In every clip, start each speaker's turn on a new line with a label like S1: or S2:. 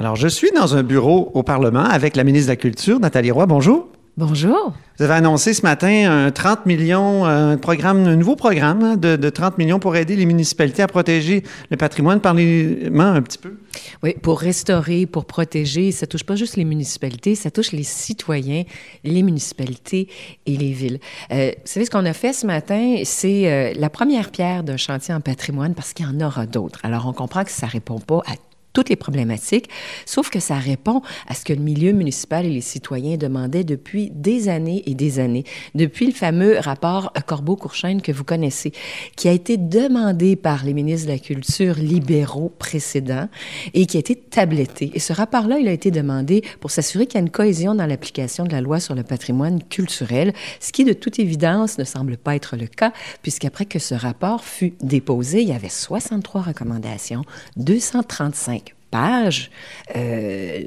S1: Alors, je suis dans un bureau au Parlement avec la ministre de la Culture, Nathalie Roy. Bonjour.
S2: Bonjour.
S1: Vous avez annoncé ce matin un 30 millions, un programme, un nouveau programme hein, de, de 30 millions pour aider les municipalités à protéger le patrimoine. Parlez-moi un petit peu.
S2: Oui, pour restaurer, pour protéger, ça touche pas juste les municipalités, ça touche les citoyens, les municipalités et les villes. Euh, vous savez, ce qu'on a fait ce matin, c'est euh, la première pierre d'un chantier en patrimoine parce qu'il y en aura d'autres. Alors, on comprend que ça répond pas à toutes les problématiques, sauf que ça répond à ce que le milieu municipal et les citoyens demandaient depuis des années et des années, depuis le fameux rapport Corbeau-Courchaine que vous connaissez, qui a été demandé par les ministres de la Culture libéraux précédents et qui a été tabletté. Et ce rapport-là, il a été demandé pour s'assurer qu'il y a une cohésion dans l'application de la loi sur le patrimoine culturel, ce qui, de toute évidence, ne semble pas être le cas, puisqu'après que ce rapport fut déposé, il y avait 63 recommandations, 235 pages euh,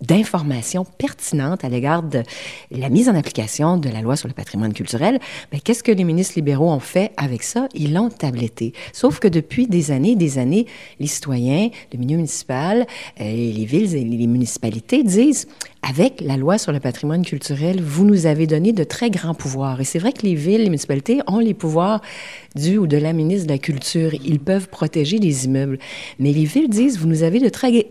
S2: d'informations pertinentes à l'égard de la mise en application de la loi sur le patrimoine culturel, mais qu'est-ce que les ministres libéraux ont fait avec ça? Ils l'ont tabletté. Sauf que depuis des années et des années, les citoyens, le milieu municipal, euh, les villes et les municipalités disent avec la loi sur le patrimoine culturel, vous nous avez donné de très grands pouvoirs. Et c'est vrai que les villes, les municipalités ont les pouvoirs du ou de la ministre de la Culture. Ils peuvent protéger les immeubles. Mais les villes disent, vous nous avez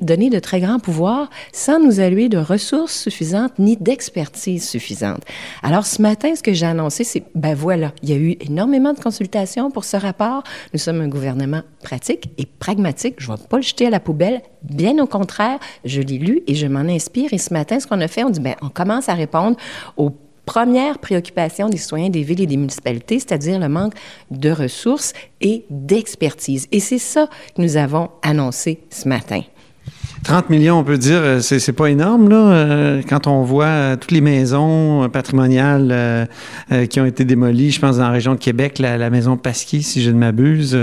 S2: donné de très grands pouvoirs sans nous allouer de ressources suffisantes ni d'expertise suffisante. Alors, ce matin, ce que j'ai annoncé, c'est, ben voilà, il y a eu énormément de consultations pour ce rapport. Nous sommes un gouvernement pratique et pragmatique. Je ne vais pas le jeter à la poubelle. Bien au contraire, je l'ai lu et je m'en inspire. Et ce matin, ce qu'on a fait, on dit, ben, on commence à répondre aux premières préoccupations des citoyens des villes et des municipalités, c'est-à-dire le manque de ressources et d'expertise. Et c'est ça que nous avons annoncé ce matin.
S1: 30 millions, on peut dire, euh, c'est, c'est pas énorme, là, euh, quand on voit euh, toutes les maisons patrimoniales qui ont été démolies, je pense, dans la région de Québec, la, maison Pasquier, si je ne m'abuse.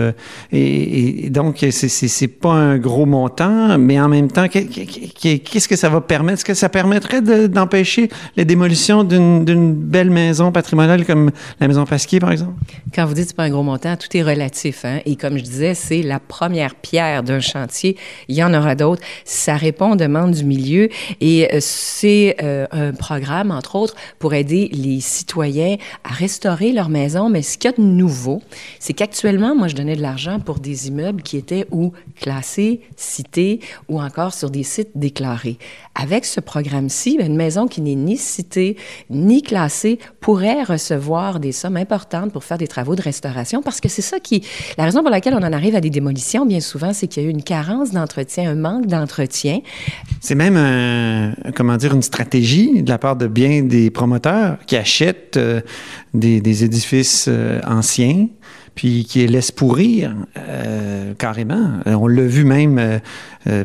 S1: Et, donc, c'est, c'est, pas un gros montant, mais en même temps, qu'est-ce que ça va permettre? Est-ce que ça permettrait de, d'empêcher la démolition d'une, d'une belle maison patrimoniale comme la maison Pasquier, par exemple?
S2: Quand vous dites c'est pas un gros montant, tout est relatif. Hein? Et comme je disais, c'est la première pierre d'un chantier. Il y en aura d'autres ça répond aux demandes du milieu et c'est euh, un programme, entre autres, pour aider les citoyens à restaurer leur maison. Mais ce qu'il y a de nouveau, c'est qu'actuellement, moi, je donnais de l'argent pour des immeubles qui étaient ou classés, cités ou encore sur des sites déclarés. Avec ce programme-ci, une maison qui n'est ni citée ni classée pourrait recevoir des sommes importantes pour faire des travaux de restauration parce que c'est ça qui... La raison pour laquelle on en arrive à des démolitions, bien souvent, c'est qu'il y a eu une carence d'entretien, un manque d'entretien.
S1: C'est même, comment dire, une stratégie de la part de bien des promoteurs qui achètent euh, des, des, édifices euh, anciens puis qui les laisse pourrir euh, carrément. On l'a vu même, euh, euh,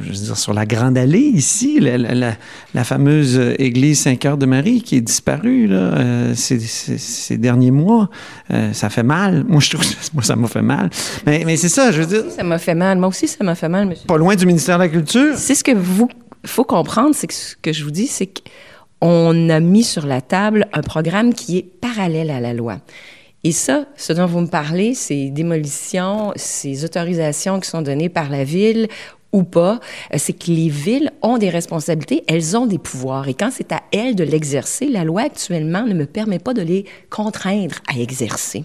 S1: je veux dire, sur la Grande Allée ici, la, la, la fameuse église Saint-Cœur de Marie qui est disparue là, euh, ces, ces, ces, derniers mois. Euh, ça fait mal. Moi, je trouve, moi, ça m'a fait mal. Mais, mais c'est ça, je veux dire.
S2: Ça m'a fait mal. Moi aussi, ça m'a fait mal, monsieur.
S1: Pas loin du ministère de la Culture?
S2: C'est ce que vous faut comprendre, c'est que ce que je vous dis, c'est qu'on a mis sur la table un programme qui est parallèle à la loi. Et ça, ce dont vous me parlez, ces démolitions, ces autorisations qui sont données par la ville ou pas, c'est que les villes ont des responsabilités, elles ont des pouvoirs. Et quand c'est à elles de l'exercer, la loi actuellement ne me permet pas de les contraindre à exercer.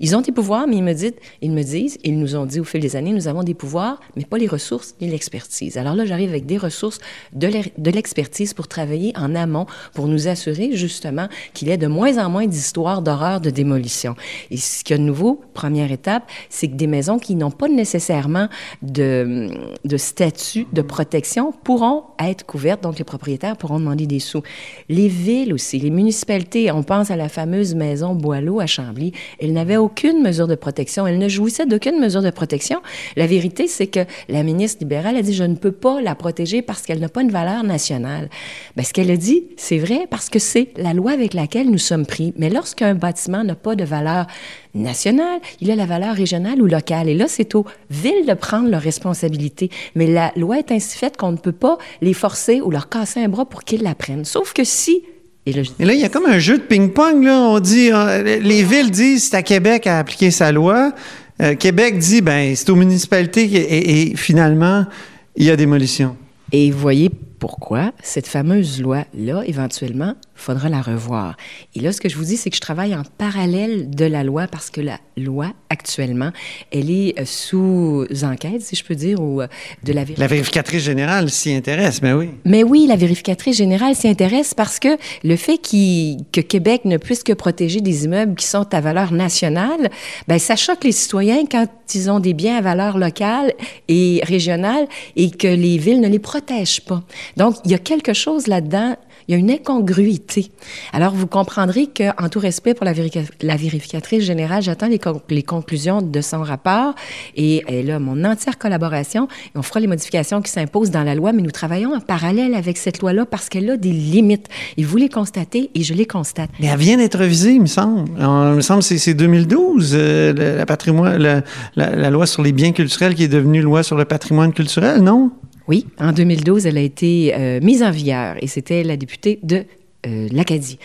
S2: Ils ont des pouvoirs, mais ils me, disent, ils me disent, ils nous ont dit au fil des années, nous avons des pouvoirs, mais pas les ressources ni l'expertise. Alors là, j'arrive avec des ressources, de l'expertise pour travailler en amont, pour nous assurer justement qu'il y ait de moins en moins d'histoires d'horreur de démolition. Et ce qu'il y a de nouveau, première étape, c'est que des maisons qui n'ont pas nécessairement de, statut de protection pourront être couvertes, donc les propriétaires pourront demander des sous. Les villes aussi, les municipalités, on pense à la fameuse maison Boileau à Chambly, elles n'avaient aucune mesure de protection. Elle ne jouissait d'aucune mesure de protection. La vérité, c'est que la ministre libérale a dit, je ne peux pas la protéger parce qu'elle n'a pas une valeur nationale. Ben, ce qu'elle a dit, c'est vrai parce que c'est la loi avec laquelle nous sommes pris. Mais lorsqu'un bâtiment n'a pas de valeur nationale, il a la valeur régionale ou locale. Et là, c'est aux villes de prendre leurs responsabilités. Mais la loi est ainsi faite qu'on ne peut pas les forcer ou leur casser un bras pour qu'ils la prennent. Sauf que si
S1: et là, il y a comme un jeu de ping-pong. Là. On dit, euh, les villes disent c'est à Québec à appliquer sa loi. Euh, Québec dit ben c'est aux municipalités et, et, finalement il y a démolition.
S2: Et vous voyez pourquoi cette fameuse loi-là, éventuellement, faudra la revoir. Et là, ce que je vous dis, c'est que je travaille en parallèle de la loi parce que la loi, actuellement, elle est euh, sous enquête, si je peux dire, ou euh, de la
S1: La vérificatrice générale s'y intéresse, mais oui.
S2: Mais oui, la vérificatrice générale s'y intéresse parce que le fait que Québec ne puisse que protéger des immeubles qui sont à valeur nationale, ben ça choque les citoyens quand ils ont des biens à valeur locale et régionale et que les villes ne les protègent pas. Donc, il y a quelque chose là-dedans il y a une incongruité. Alors, vous comprendrez qu'en tout respect pour la, vérificatrice générale, j'attends les, conclusions de son rapport et elle a mon entière collaboration on fera les modifications qui s'imposent dans la loi, mais nous travaillons en parallèle avec cette loi-là parce qu'elle a des limites. Et vous les constatez et je les constate.
S1: Mais elle vient d'être révisée, il me semble. il me semble que c'est 2012, euh, la, patrimoine, la loi sur les biens culturels qui est devenue loi sur le patrimoine culturel, non?
S2: Oui, en 2012, elle a été euh, mise en vigueur et c'était la députée de euh, l'Acadie.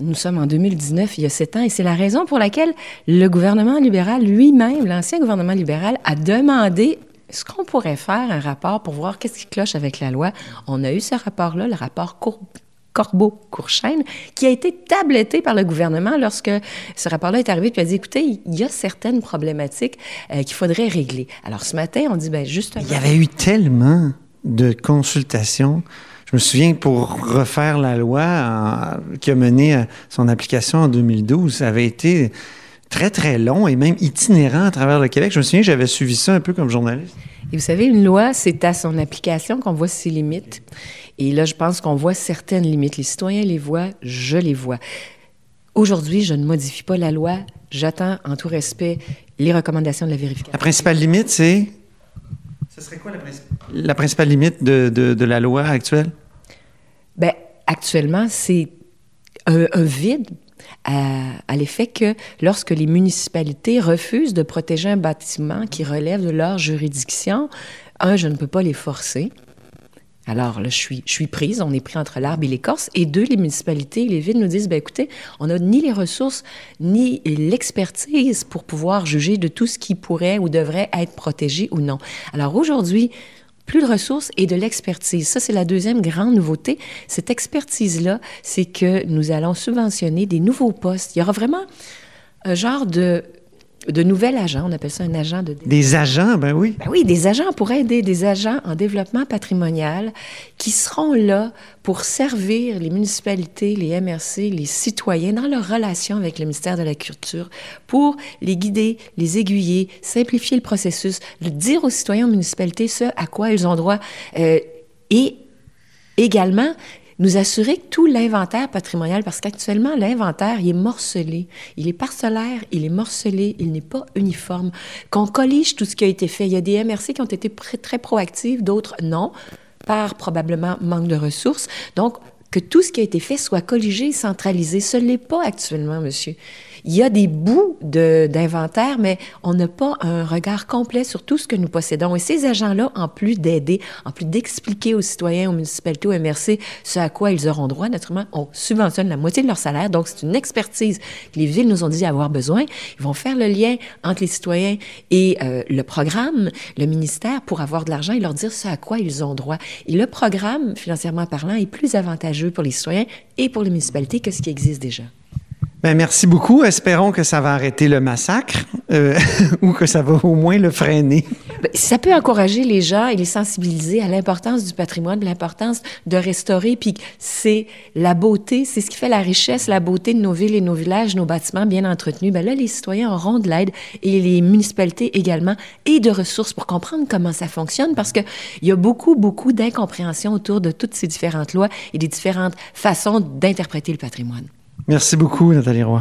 S2: Nous sommes en 2019, il y a sept ans, et c'est la raison pour laquelle le gouvernement libéral lui-même, l'ancien gouvernement libéral, a demandé est-ce qu'on pourrait faire un rapport pour voir qu'est-ce qui cloche avec la loi? On a eu ce rapport-là, le rapport Corbeau-Courchaine, qui a été tabletté par le gouvernement lorsque ce rapport-là est arrivé, puis a dit, écoutez, il y a certaines problématiques euh, qu'il faudrait régler. Alors ce matin, on dit, ben justement...
S1: Il y avait eu tellement de consultation. Je me souviens, pour refaire la loi qui a mené à son application en 2012, ça avait été très, très long et même itinérant à travers le Québec. Je me souviens, j'avais suivi ça un peu comme journaliste.
S2: Et vous savez, une loi, c'est à son application qu'on voit ses limites. Et là, je pense qu'on voit certaines limites. Les citoyens les voient, je les vois. Aujourd'hui, je ne modifie pas la loi. J'attends, en tout respect, les recommandations de la vérification.
S1: La principale limite, c'est? Ce serait quoi la, principale limite de, la loi actuelle?
S2: Bien, actuellement, c'est un, vide à, l'effet que lorsque les municipalités refusent de protéger un bâtiment qui relève de leur juridiction, un, je ne peux pas les forcer. Alors là, je suis, prise, on est pris entre l'arbre et l'écorce. Et deux, les municipalités, les villes nous disent, ben écoutez, on n'a ni les ressources ni l'expertise pour pouvoir juger de tout ce qui pourrait ou devrait être protégé ou non. Alors aujourd'hui, plus de ressources et de l'expertise. Ça, c'est la deuxième grande nouveauté. Cette expertise-là, c'est que nous allons subventionner des nouveaux postes. Il y aura vraiment un genre de de nouvel agents. On appelle ça un agent de...
S1: Des agents, ben oui.
S2: Ben oui, des agents pour aider des agents en développement patrimonial qui seront là pour servir les municipalités, les MRC, les citoyens dans leur relation avec le ministère de la Culture, pour les guider, les aiguiller, simplifier le processus, dire aux citoyens aux municipalités ce à quoi ils ont droit euh, et également nous assurer que tout l'inventaire patrimonial, parce qu'actuellement, l'inventaire, il est morcelé. Il est parcellaire, il est morcelé, il n'est pas uniforme. Qu'on collige tout ce qui a été fait. Il y a des MRC qui ont été très proactifs, d'autres non, par probablement manque de ressources. Donc, que tout ce qui a été fait soit colligé, centralisé. Ce n'est pas actuellement, monsieur. Il y a des bouts d'inventaire, mais on n'a pas un regard complet sur tout ce que nous possédons. Et ces agents-là, en plus d'aider, en plus d'expliquer aux citoyens, aux municipalités, aux MRC ce à quoi ils auront droit, naturellement, on subventionne la moitié de leur salaire. Donc, c'est une expertise que les villes nous ont dit avoir besoin. Ils vont faire le lien entre les citoyens et euh, le programme, le ministère, pour avoir de l'argent et leur dire ce à quoi ils ont droit. Et le programme, financièrement parlant, est plus avantageux pour les citoyens et pour les municipalités que ce qui existe déjà.
S1: Ben, merci beaucoup. Espérons que ça va arrêter le massacre euh, ou que ça va au moins le freiner.
S2: Ben, ça peut encourager les gens et les sensibiliser à l'importance du patrimoine, l'importance de restaurer. Puis c'est la beauté, c'est ce qui fait la richesse, la beauté de nos villes et nos villages, nos bâtiments bien entretenus. Ben là, les citoyens auront de l'aide et les municipalités également et de ressources pour comprendre comment ça fonctionne parce qu'il y a beaucoup, beaucoup d'incompréhension autour de toutes ces différentes lois et des différentes façons d'interpréter le patrimoine.
S1: Merci beaucoup, Nathalie Roy.